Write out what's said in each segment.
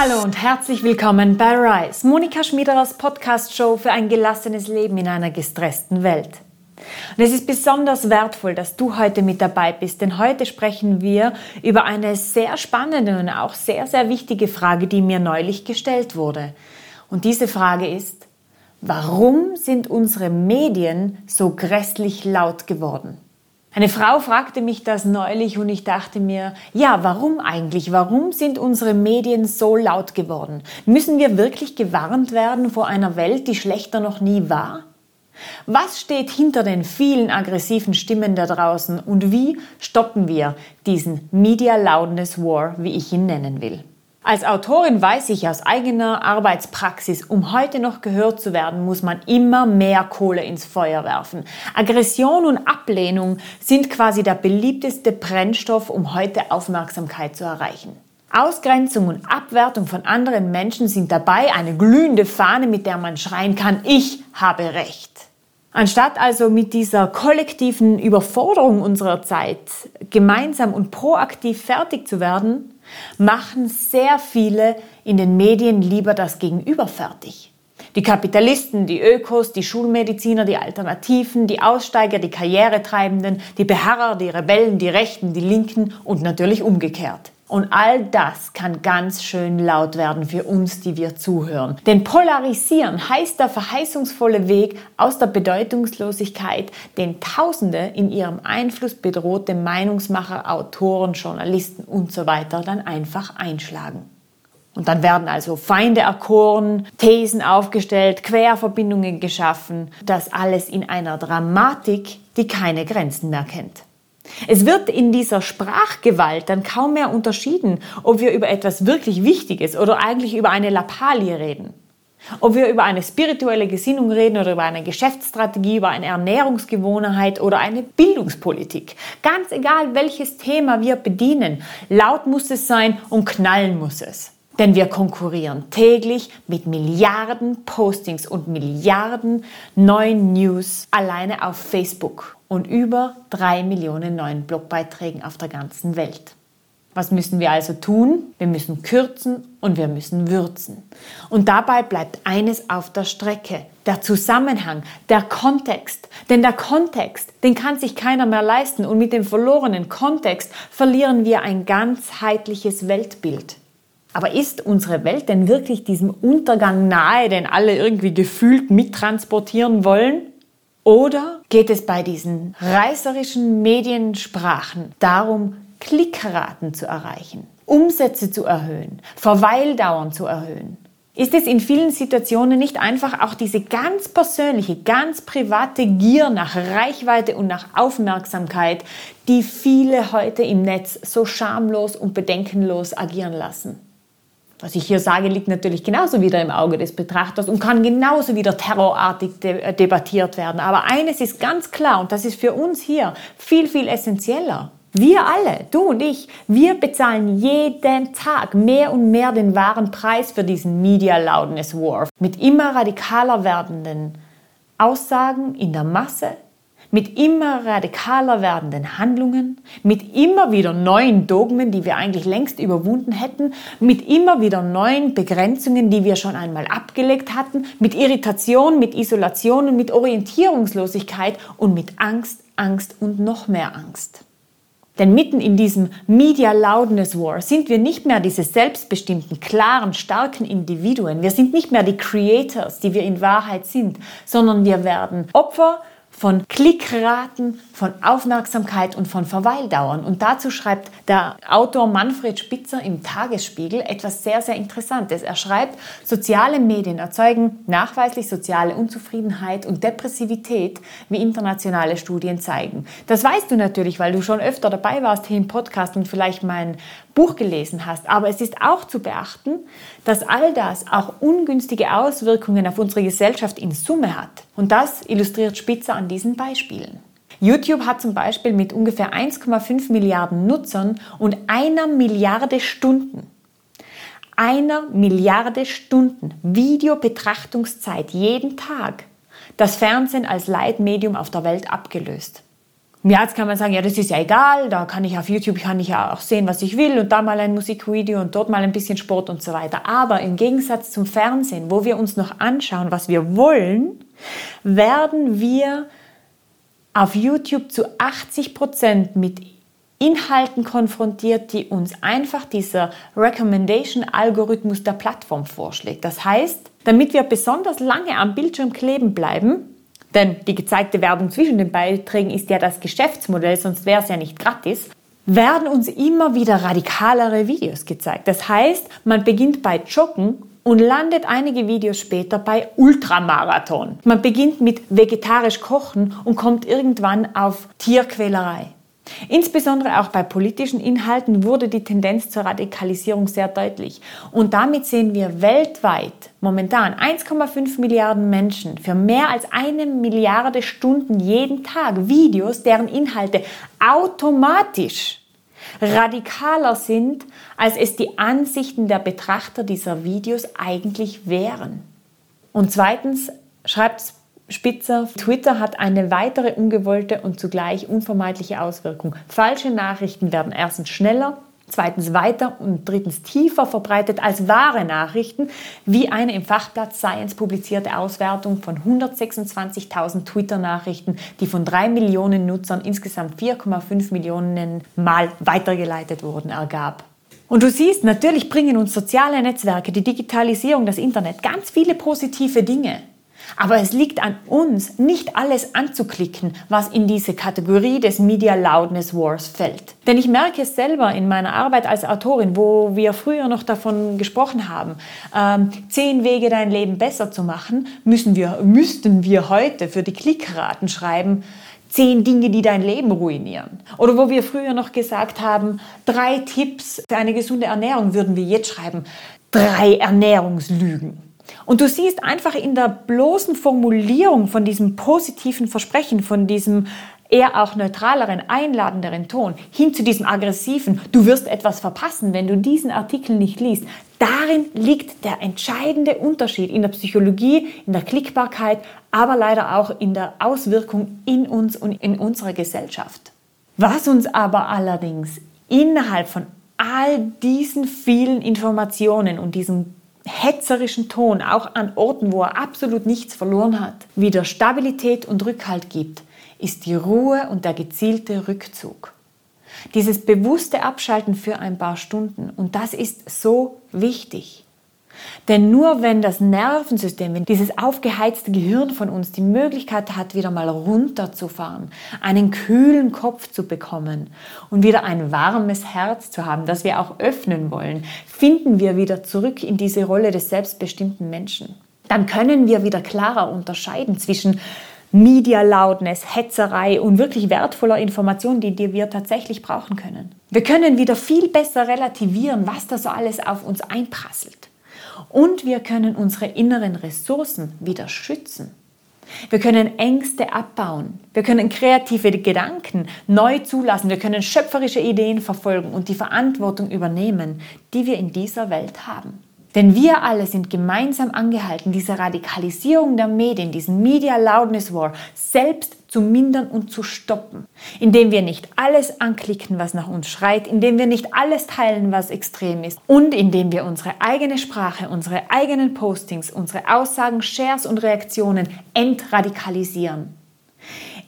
Hallo und herzlich willkommen bei Rise, Monika Schmiederers Podcast-Show für ein gelassenes Leben in einer gestressten Welt. Und es ist besonders wertvoll, dass du heute mit dabei bist, denn heute sprechen wir über eine sehr spannende und auch sehr, sehr wichtige Frage, die mir neulich gestellt wurde. Und diese Frage ist, warum sind unsere Medien so grässlich laut geworden? Eine Frau fragte mich das neulich und ich dachte mir, ja, warum eigentlich? Warum sind unsere Medien so laut geworden? Müssen wir wirklich gewarnt werden vor einer Welt, die schlechter noch nie war? Was steht hinter den vielen aggressiven Stimmen da draußen und wie stoppen wir diesen Media Loudness War, wie ich ihn nennen will? Als Autorin weiß ich aus eigener Arbeitspraxis, um heute noch gehört zu werden, muss man immer mehr Kohle ins Feuer werfen. Aggression und Ablehnung sind quasi der beliebteste Brennstoff, um heute Aufmerksamkeit zu erreichen. Ausgrenzung und Abwertung von anderen Menschen sind dabei eine glühende Fahne, mit der man schreien kann, ich habe Recht. Anstatt also mit dieser kollektiven Überforderung unserer Zeit gemeinsam und proaktiv fertig zu werden, machen sehr viele in den Medien lieber das Gegenüber fertig. Die Kapitalisten, die Ökos, die Schulmediziner, die Alternativen, die Aussteiger, die Karrieretreibenden, die Beharrer, die Rebellen, die Rechten, die Linken und natürlich umgekehrt. Und all das kann ganz schön laut werden für uns, die wir zuhören. Denn polarisieren heißt der verheißungsvolle Weg aus der Bedeutungslosigkeit, den Tausende in ihrem Einfluss bedrohte Meinungsmacher, Autoren, Journalisten und so weiter dann einfach einschlagen. Und dann werden also Feinde erkoren, Thesen aufgestellt, Querverbindungen geschaffen, das alles in einer Dramatik, die keine Grenzen mehr kennt. Es wird in dieser Sprachgewalt dann kaum mehr unterschieden, ob wir über etwas wirklich Wichtiges oder eigentlich über eine Lappalie reden. Ob wir über eine spirituelle Gesinnung reden oder über eine Geschäftsstrategie, über eine Ernährungsgewohnheit oder eine Bildungspolitik. Ganz egal, welches Thema wir bedienen, laut muss es sein und knallen muss es. Denn wir konkurrieren täglich mit Milliarden Postings und Milliarden neuen News alleine auf Facebook und über drei Millionen neuen Blogbeiträgen auf der ganzen Welt. Was müssen wir also tun? Wir müssen kürzen und wir müssen würzen. Und dabei bleibt eines auf der Strecke. Der Zusammenhang, der Kontext. Denn der Kontext, den kann sich keiner mehr leisten. Und mit dem verlorenen Kontext verlieren wir ein ganzheitliches Weltbild. Aber ist unsere Welt denn wirklich diesem Untergang nahe, den alle irgendwie gefühlt mittransportieren wollen? Oder geht es bei diesen reißerischen Mediensprachen darum, Klickraten zu erreichen, Umsätze zu erhöhen, Verweildauern zu erhöhen? Ist es in vielen Situationen nicht einfach auch diese ganz persönliche, ganz private Gier nach Reichweite und nach Aufmerksamkeit, die viele heute im Netz so schamlos und bedenkenlos agieren lassen? Was ich hier sage, liegt natürlich genauso wieder im Auge des Betrachters und kann genauso wieder terrorartig de äh, debattiert werden. Aber eines ist ganz klar und das ist für uns hier viel, viel essentieller. Wir alle, du und ich, wir bezahlen jeden Tag mehr und mehr den wahren Preis für diesen Media Loudness War. Mit immer radikaler werdenden Aussagen in der Masse, mit immer radikaler werdenden Handlungen, mit immer wieder neuen Dogmen, die wir eigentlich längst überwunden hätten, mit immer wieder neuen Begrenzungen, die wir schon einmal abgelegt hatten, mit Irritation, mit Isolation und mit Orientierungslosigkeit und mit Angst, Angst und noch mehr Angst. Denn mitten in diesem Media Loudness War sind wir nicht mehr diese selbstbestimmten, klaren, starken Individuen. Wir sind nicht mehr die Creators, die wir in Wahrheit sind, sondern wir werden Opfer von Klickraten, von Aufmerksamkeit und von Verweildauern. Und dazu schreibt der Autor Manfred Spitzer im Tagesspiegel etwas sehr, sehr Interessantes. Er schreibt, soziale Medien erzeugen nachweislich soziale Unzufriedenheit und Depressivität, wie internationale Studien zeigen. Das weißt du natürlich, weil du schon öfter dabei warst hier im Podcast und vielleicht mein Buch gelesen hast. Aber es ist auch zu beachten, dass all das auch ungünstige Auswirkungen auf unsere Gesellschaft in Summe hat. Und das illustriert Spitzer an diesen Beispielen. YouTube hat zum Beispiel mit ungefähr 1,5 Milliarden Nutzern und einer Milliarde Stunden einer Milliarde Stunden Videobetrachtungszeit jeden Tag das Fernsehen als Leitmedium auf der Welt abgelöst. Ja, jetzt kann man sagen, ja, das ist ja egal, da kann ich auf YouTube, kann ich ja auch sehen, was ich will und da mal ein Musikvideo und dort mal ein bisschen Sport und so weiter. Aber im Gegensatz zum Fernsehen, wo wir uns noch anschauen, was wir wollen, werden wir auf YouTube zu 80 Prozent mit Inhalten konfrontiert, die uns einfach dieser Recommendation-Algorithmus der Plattform vorschlägt. Das heißt, damit wir besonders lange am Bildschirm kleben bleiben, denn die gezeigte Werbung zwischen den Beiträgen ist ja das Geschäftsmodell, sonst wäre es ja nicht gratis, werden uns immer wieder radikalere Videos gezeigt. Das heißt, man beginnt bei Joggen und landet einige Videos später bei Ultramarathon. Man beginnt mit vegetarisch kochen und kommt irgendwann auf Tierquälerei. Insbesondere auch bei politischen Inhalten wurde die Tendenz zur Radikalisierung sehr deutlich. Und damit sehen wir weltweit momentan 1,5 Milliarden Menschen für mehr als eine Milliarde Stunden jeden Tag Videos, deren Inhalte automatisch radikaler sind, als es die Ansichten der Betrachter dieser Videos eigentlich wären. Und zweitens schreibt Spitzer, Twitter hat eine weitere ungewollte und zugleich unvermeidliche Auswirkung. Falsche Nachrichten werden erstens schneller, zweitens weiter und drittens tiefer verbreitet als wahre Nachrichten, wie eine im Fachblatt Science publizierte Auswertung von 126.000 Twitter-Nachrichten, die von drei Millionen Nutzern insgesamt 4,5 Millionen Mal weitergeleitet wurden, ergab. Und du siehst, natürlich bringen uns soziale Netzwerke, die Digitalisierung, das Internet ganz viele positive Dinge. Aber es liegt an uns, nicht alles anzuklicken, was in diese Kategorie des Media Loudness Wars fällt. Denn ich merke es selber in meiner Arbeit als Autorin, wo wir früher noch davon gesprochen haben, ähm, zehn Wege dein Leben besser zu machen, müssen wir, müssten wir heute für die Klickraten schreiben, zehn Dinge, die dein Leben ruinieren. Oder wo wir früher noch gesagt haben, drei Tipps für eine gesunde Ernährung, würden wir jetzt schreiben, drei Ernährungslügen. Und du siehst einfach in der bloßen Formulierung von diesem positiven Versprechen, von diesem eher auch neutraleren, einladenderen Ton hin zu diesem aggressiven, du wirst etwas verpassen, wenn du diesen Artikel nicht liest. Darin liegt der entscheidende Unterschied in der Psychologie, in der Klickbarkeit, aber leider auch in der Auswirkung in uns und in unserer Gesellschaft. Was uns aber allerdings innerhalb von all diesen vielen Informationen und diesem hetzerischen Ton, auch an Orten, wo er absolut nichts verloren hat, wieder Stabilität und Rückhalt gibt, ist die Ruhe und der gezielte Rückzug. Dieses bewusste Abschalten für ein paar Stunden. Und das ist so wichtig. Denn nur wenn das Nervensystem, wenn dieses aufgeheizte Gehirn von uns die Möglichkeit hat, wieder mal runterzufahren, einen kühlen Kopf zu bekommen und wieder ein warmes Herz zu haben, das wir auch öffnen wollen, finden wir wieder zurück in diese Rolle des selbstbestimmten Menschen. Dann können wir wieder klarer unterscheiden zwischen Media Loudness, Hetzerei und wirklich wertvoller Information, die, die wir tatsächlich brauchen können. Wir können wieder viel besser relativieren, was da so alles auf uns einprasselt. Und wir können unsere inneren Ressourcen wieder schützen. Wir können Ängste abbauen. Wir können kreative Gedanken neu zulassen. Wir können schöpferische Ideen verfolgen und die Verantwortung übernehmen, die wir in dieser Welt haben. Denn wir alle sind gemeinsam angehalten, diese Radikalisierung der Medien, diesen Media Loudness War selbst zu mindern und zu stoppen. Indem wir nicht alles anklicken, was nach uns schreit, indem wir nicht alles teilen, was extrem ist und indem wir unsere eigene Sprache, unsere eigenen Postings, unsere Aussagen, Shares und Reaktionen entradikalisieren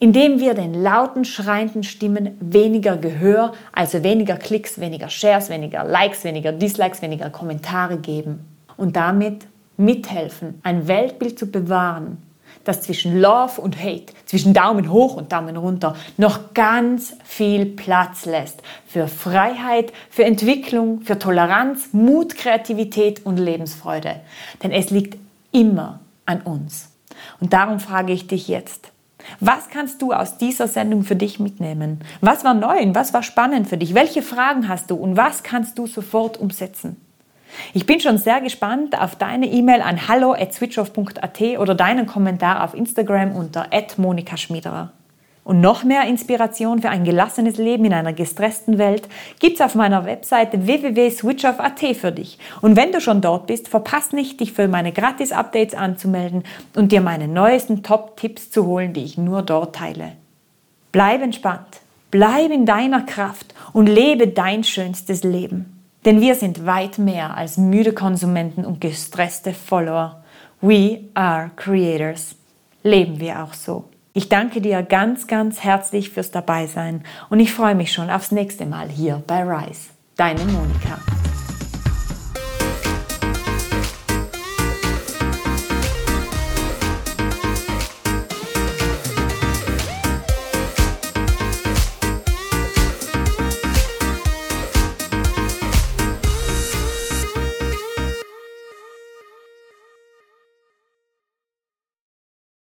indem wir den lauten, schreienden Stimmen weniger Gehör, also weniger Klicks, weniger Shares, weniger Likes, weniger Dislikes, weniger Kommentare geben und damit mithelfen, ein Weltbild zu bewahren, das zwischen Love und Hate, zwischen Daumen hoch und Daumen runter noch ganz viel Platz lässt für Freiheit, für Entwicklung, für Toleranz, Mut, Kreativität und Lebensfreude. Denn es liegt immer an uns. Und darum frage ich dich jetzt, was kannst du aus dieser Sendung für dich mitnehmen? Was war neu und was war spannend für dich? Welche Fragen hast du und was kannst du sofort umsetzen? Ich bin schon sehr gespannt auf deine E-Mail an hallo@switchoff.at oder deinen Kommentar auf Instagram unter @monikaschmiederer. Und noch mehr Inspiration für ein gelassenes Leben in einer gestressten Welt gibt's auf meiner Webseite www.switchoff.at für dich. Und wenn du schon dort bist, verpass nicht, dich für meine Gratis-Updates anzumelden und dir meine neuesten Top-Tipps zu holen, die ich nur dort teile. Bleib entspannt, bleib in deiner Kraft und lebe dein schönstes Leben. Denn wir sind weit mehr als müde Konsumenten und gestresste Follower. We are creators. Leben wir auch so. Ich danke dir ganz, ganz herzlich fürs Dabeisein und ich freue mich schon aufs nächste Mal hier bei Rise. Deine Monika.